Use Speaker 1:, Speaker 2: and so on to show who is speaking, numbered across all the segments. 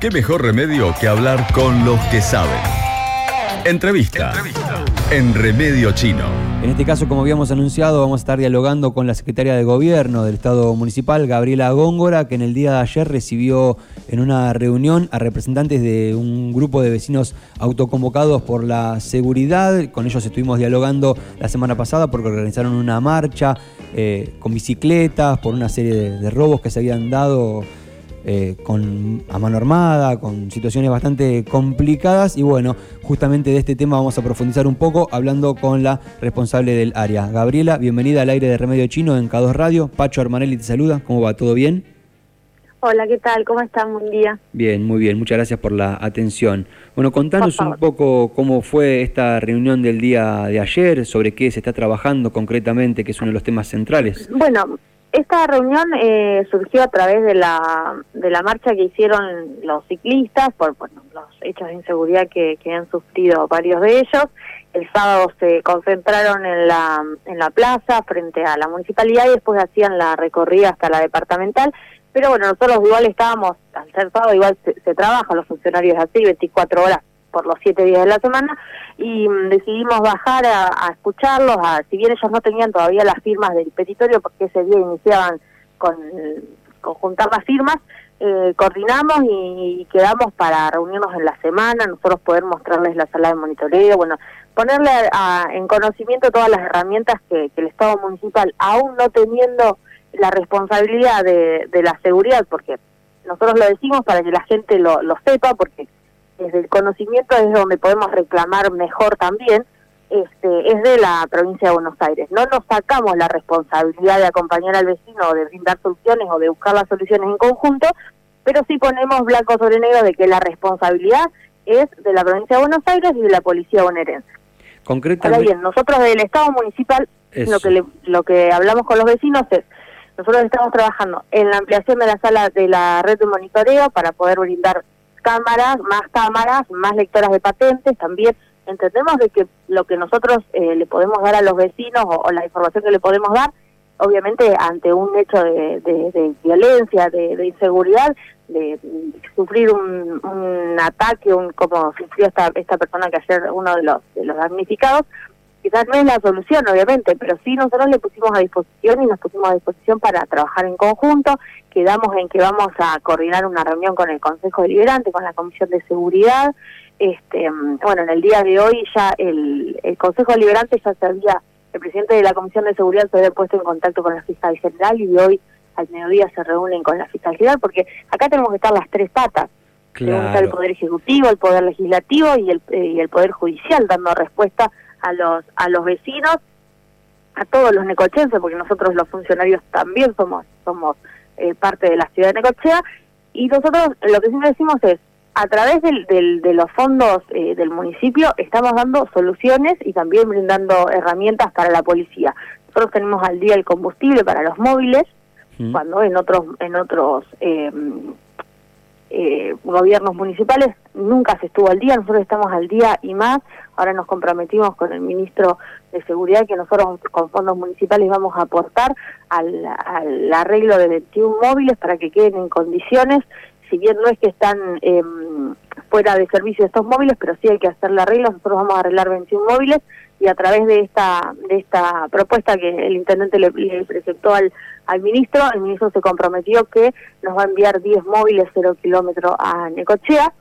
Speaker 1: ¿Qué mejor remedio que hablar con los que saben? Entrevista. En Remedio Chino.
Speaker 2: En este caso, como habíamos anunciado, vamos a estar dialogando con la secretaria de Gobierno del Estado Municipal, Gabriela Góngora, que en el día de ayer recibió en una reunión a representantes de un grupo de vecinos autoconvocados por la seguridad. Con ellos estuvimos dialogando la semana pasada porque organizaron una marcha eh, con bicicletas por una serie de, de robos que se habían dado eh, con, a mano armada, con situaciones bastante complicadas. Y bueno, justamente de este tema vamos a profundizar un poco hablando con la responsable del área. Gabriela, bienvenida al aire de Remedio Chino en K2 Radio. Pacho Armanelli te saluda. ¿Cómo va? ¿Todo bien?
Speaker 3: Hola, ¿qué tal? ¿Cómo están? Buen día.
Speaker 2: Bien, muy bien. Muchas gracias por la atención. Bueno, contanos un poco cómo fue esta reunión del día de ayer, sobre qué se está trabajando concretamente, que es uno de los temas centrales.
Speaker 3: Bueno, esta reunión eh, surgió a través de la, de la marcha que hicieron los ciclistas por bueno, los hechos de inseguridad que, que han sufrido varios de ellos. El sábado se concentraron en la, en la plaza frente a la municipalidad y después hacían la recorrida hasta la departamental. Pero bueno, nosotros igual estábamos, al ser sábado igual se, se trabaja, los funcionarios así, 24 horas por los siete días de la semana y mm, decidimos bajar a, escucharlos, a, si bien ellos no tenían todavía las firmas del petitorio porque ese día iniciaban con, con juntar las firmas, eh, coordinamos y, quedamos para reunirnos en la semana, nosotros poder mostrarles la sala de monitoreo, bueno, ponerle en conocimiento todas las herramientas que, el Estado municipal, aún no teniendo la responsabilidad de, de la seguridad, porque nosotros lo decimos para que la gente lo, lo sepa, porque desde el conocimiento es donde podemos reclamar mejor también, este, es de la provincia de Buenos Aires. No nos sacamos la responsabilidad de acompañar al vecino o de brindar soluciones o de buscar las soluciones en conjunto, pero sí ponemos blanco sobre negro de que la responsabilidad es de la provincia de Buenos Aires y de la policía bonaerense.
Speaker 2: Concretamente.
Speaker 3: Ahora bien, nosotros del Estado municipal, lo que, lo que hablamos con los vecinos es, nosotros estamos trabajando en la ampliación de la sala de la red de monitoreo para poder brindar cámaras, más cámaras, más lectoras de patentes también. Entendemos de que lo que nosotros eh, le podemos dar a los vecinos o, la información que le podemos dar, obviamente ante un hecho de, violencia, de, inseguridad, de, sufrir un, ataque, un, como sufrió esta, esta persona que ayer uno de los, de los damnificados, quizás no es la solución, obviamente, pero sí nosotros le pusimos a disposición y nos pusimos a disposición para trabajar en conjunto. Quedamos en que vamos a coordinar una reunión con el Consejo Deliberante, con la Comisión de Seguridad. Este, bueno, en el día de hoy ya el, el Consejo Deliberante ya se había, el presidente de la Comisión de Seguridad se había puesto en contacto con la fiscal general y hoy al mediodía se reúnen con la fiscal general porque acá tenemos que estar las tres patas. Claro. el Poder Ejecutivo, el Poder Legislativo y el, eh, y el Poder Judicial dando respuesta a los, a los vecinos, a todos los necochenses, porque nosotros los funcionarios también somos, somos eh, parte de la ciudad de Necochea, y nosotros lo que siempre decimos es, a través del, del, de los fondos eh, del municipio estamos dando soluciones y también brindando herramientas para la policía. Nosotros tenemos al día el combustible para los móviles, mm. cuando en otros en otros eh, eh, gobiernos municipales nunca se estuvo al día, nosotros estamos al día y más, ahora nos comprometimos con el ministro de Seguridad que nosotros con fondos municipales vamos a aportar al, al arreglo de 21 móviles para que queden en condiciones, si bien no es que están eh, fuera de servicio estos móviles, pero sí hay que hacerle arreglo, nosotros vamos a arreglar 21 móviles y a través de esta de esta propuesta que el intendente le, presentó al, al ministro, el ministro se comprometió que nos va a enviar 10 móviles 0 kilómetros a Necochea.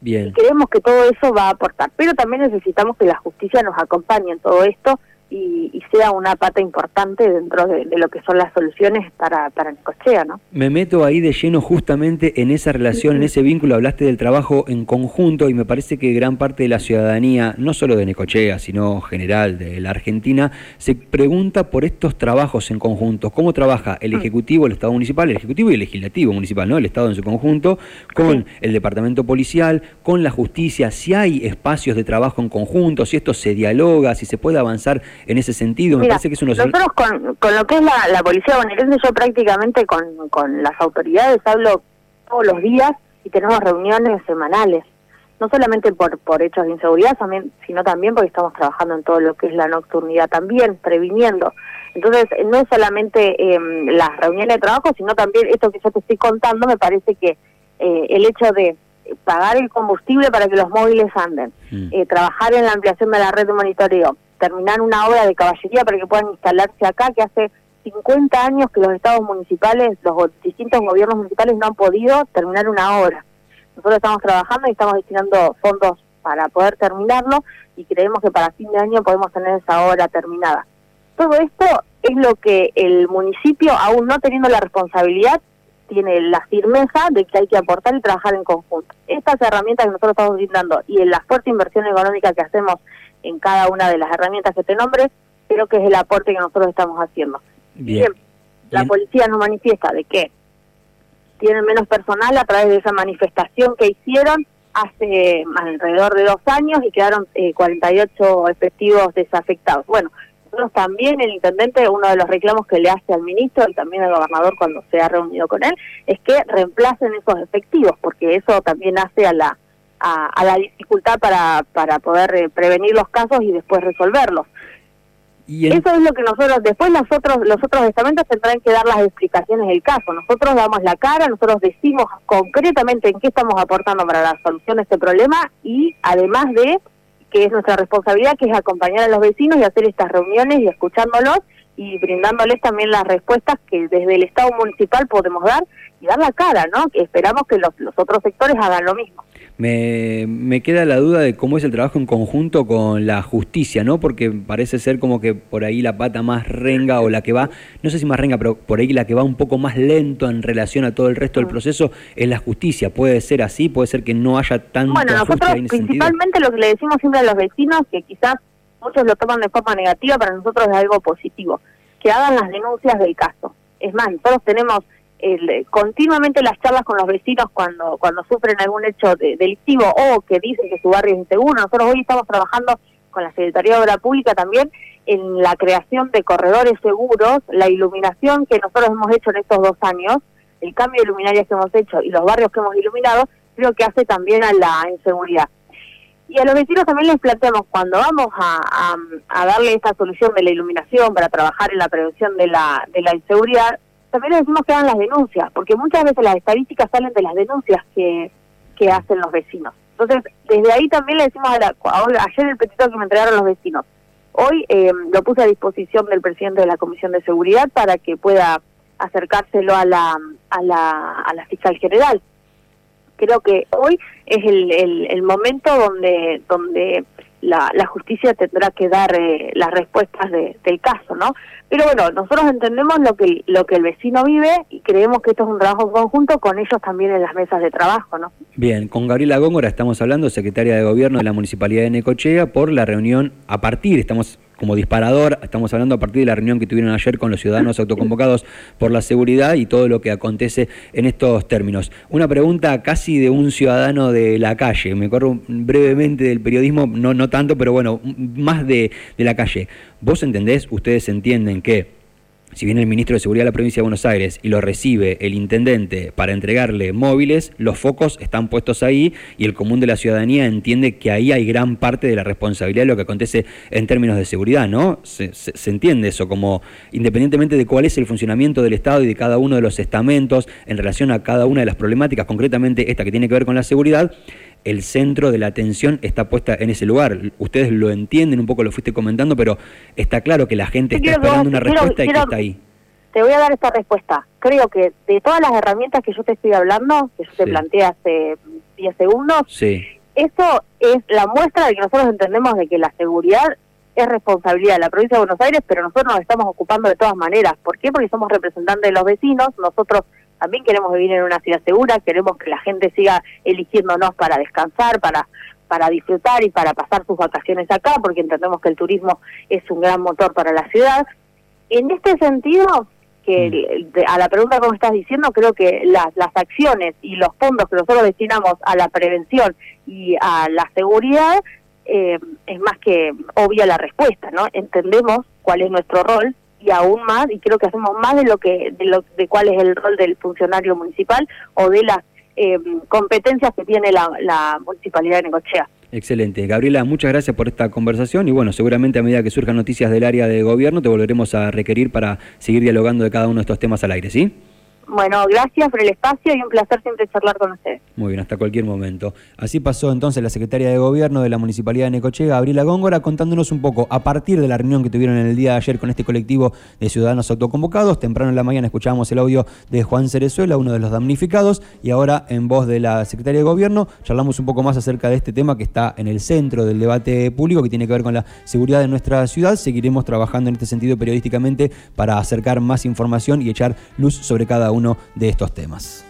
Speaker 3: Bien. Y creemos que todo eso va a aportar, pero también necesitamos que la justicia nos acompañe en todo esto y, sea una pata importante dentro de, lo que son las soluciones para, para Necochea, ¿no?
Speaker 2: Me meto ahí de lleno justamente en esa relación, en ese vínculo, hablaste del trabajo en conjunto y me parece que gran parte de la ciudadanía, no solo de Necochea, sino general de la Argentina, se pregunta por estos trabajos en conjunto, cómo trabaja el mm. Ejecutivo, el Estado Municipal, el Ejecutivo y el Legislativo Municipal, ¿no? El Estado en su conjunto, con el Departamento Policial, con la justicia, si hay espacios de trabajo en conjunto, si esto se dialoga, si se puede avanzar en ese sentido.
Speaker 3: Me parece que es uno Nosotros con, con lo que es la, la policía bonaerense, yo prácticamente con, con las autoridades hablo todos los días y tenemos reuniones semanales. No solamente por, por hechos de inseguridad, también, sino también porque estamos trabajando en todo lo que es la nocturnidad también, previniendo. Entonces, no es solamente eh, las reuniones de trabajo, sino también esto que yo te estoy contando, me parece que eh, el hecho de pagar el combustible para que los móviles anden, mm. eh, trabajar en la ampliación de la red de monitoreo, terminar una obra de caballería para que puedan instalarse acá, que hace 50 años que los estados municipales, los distintos gobiernos municipales no han podido terminar una obra. Nosotros estamos trabajando y estamos destinando fondos para poder terminarlo y creemos que para fin de año podemos tener esa obra terminada. Todo esto es lo que el municipio, aún no teniendo la responsabilidad, tiene la firmeza de que hay que aportar y trabajar en conjunto. Estas herramientas que nosotros estamos brindando y en la fuerte inversión económica que hacemos en cada una de las herramientas que te nombres, creo que es el aporte que nosotros estamos haciendo. Bien. La policía nos manifiesta de que tienen menos personal a través de esa manifestación que hicieron hace alrededor de dos años y quedaron 48 eh, efectivos desafectados. Bueno, nosotros también, el intendente, uno de los reclamos que le hace al ministro y también al gobernador cuando se ha reunido con él, es que reemplacen esos efectivos, porque eso también hace a la, a, la dificultad para, para poder eh, prevenir los casos y después resolverlos. Eso es lo que nosotros, después los otros, los otros estamentos tendrán que dar las explicaciones del caso. Nosotros damos la cara, nosotros decimos concretamente en qué estamos aportando para la solución de este problema y además de que es nuestra responsabilidad, que es acompañar a los vecinos y hacer estas reuniones y escuchándolos y brindándoles también las respuestas que desde el Estado municipal podemos dar y dar la cara, ¿no? Que esperamos que los, los otros sectores hagan lo mismo.
Speaker 2: Me, me, queda la duda de cómo es el trabajo en conjunto con la justicia, ¿no? Porque parece ser como que por ahí la pata más renga o la que va, no sé si más renga, pero por ahí la que va un poco más lento en relación a todo el resto del mm. proceso es la justicia. ¿Puede ser así? ¿Puede ser que no haya tanto
Speaker 3: Bueno, nosotros principalmente lo que le decimos siempre a los vecinos, que quizás muchos lo toman de forma negativa, para nosotros es algo positivo, que hagan las denuncias del caso. Es más, nosotros tenemos el, continuamente las charlas con los vecinos cuando cuando sufren algún hecho delictivo o que dicen que su barrio es inseguro. Nosotros hoy estamos trabajando con la Secretaría de Obra Pública también en la creación de corredores seguros, la iluminación que nosotros hemos hecho en estos dos años, el cambio de luminarias que hemos hecho y los barrios que hemos iluminado, creo que hace también a la inseguridad. Y a los vecinos también les planteamos, cuando vamos a, a, darle esta solución de la iluminación para trabajar en la prevención de la, de la inseguridad, también le decimos que hagan las denuncias, porque muchas veces las estadísticas salen de las denuncias que, que hacen los vecinos. Entonces, desde ahí también le decimos, a la, ayer el petito que me entregaron los vecinos, hoy eh, lo puse a disposición del presidente de la Comisión de Seguridad para que pueda acercárselo a la, a la, a la fiscal general. Creo que hoy es el, el, el momento donde, donde la, la justicia tendrá que dar eh, las respuestas de, del caso, ¿no? Pero bueno, nosotros entendemos lo que lo que el vecino vive y creemos que esto es un trabajo conjunto con ellos también en las mesas de trabajo, ¿no?
Speaker 2: Bien, con Gabriela Góngora estamos hablando, secretaria de Gobierno de la Municipalidad de Necochea, por la reunión a partir, estamos como disparador. Estamos hablando a partir de la reunión que tuvieron ayer con los ciudadanos autoconvocados por la seguridad y todo lo que acontece en estos términos. Una pregunta casi de un ciudadano de la calle. Me corro brevemente del periodismo, no, no tanto, pero bueno, más de, de la calle. ¿Vos entendés, ustedes entienden que si viene el ministro de Seguridad de la provincia de Buenos Aires y lo recibe el intendente para entregarle móviles, los focos están puestos ahí y el común de la ciudadanía entiende que ahí hay gran parte de la responsabilidad de lo que acontece en términos de seguridad, ¿no? Se, entiende eso como, independientemente de cuál es el funcionamiento del Estado y de cada uno de los estamentos en relación a cada una de las problemáticas, concretamente esta que tiene que ver con la seguridad, el centro de la atención está puesta en ese lugar. Ustedes lo entienden, un poco lo fuiste comentando, pero está claro que la gente está esperando una respuesta y que está ahí.
Speaker 3: Te voy a dar esta respuesta. Creo que de todas las herramientas que yo te estoy hablando, que yo te planteé hace 10 segundos, eso es la muestra de que nosotros entendemos de que la seguridad es responsabilidad de la provincia de Buenos Aires, pero nosotros nos estamos ocupando de todas maneras. ¿Por qué? Porque somos representantes de los vecinos, nosotros también queremos vivir en una ciudad segura, queremos que la gente siga eligiéndonos para descansar, para para disfrutar y para pasar sus vacaciones acá, porque entendemos que el turismo es un gran motor para la ciudad. En este sentido, que mm. a la pregunta como estás diciendo, creo que las, las acciones y los fondos que nosotros destinamos a la prevención y a la seguridad eh, es más que obvia la respuesta, ¿no? Entendemos cuál es nuestro rol y aún más, y creo que hacemos más de lo que de, lo, de cuál es el rol del funcionario municipal o de las eh, competencias que tiene la, municipalidad de Necochea.
Speaker 2: Excelente. Gabriela, muchas gracias por esta conversación y bueno, seguramente a medida que surjan noticias del área de gobierno te volveremos a requerir para seguir dialogando de cada uno de estos temas al aire, ¿sí?
Speaker 3: Bueno, gracias por el espacio y un placer siempre charlar con ustedes.
Speaker 2: Muy bien, hasta cualquier momento. Así pasó entonces la secretaria de Gobierno de la Municipalidad de Necochea, Gabriela Góngora, contándonos un poco a partir de la reunión que tuvieron el día de ayer con este colectivo de ciudadanos autoconvocados. Temprano en la mañana escuchábamos el audio de Juan Cerezuela, uno de los damnificados, y ahora en voz de la secretaria de Gobierno charlamos un poco más acerca de este tema que está en el centro del debate público, que tiene que ver con la seguridad de nuestra ciudad. Seguiremos trabajando en este sentido periodísticamente para acercar más información y echar luz sobre cada uno de estos temas.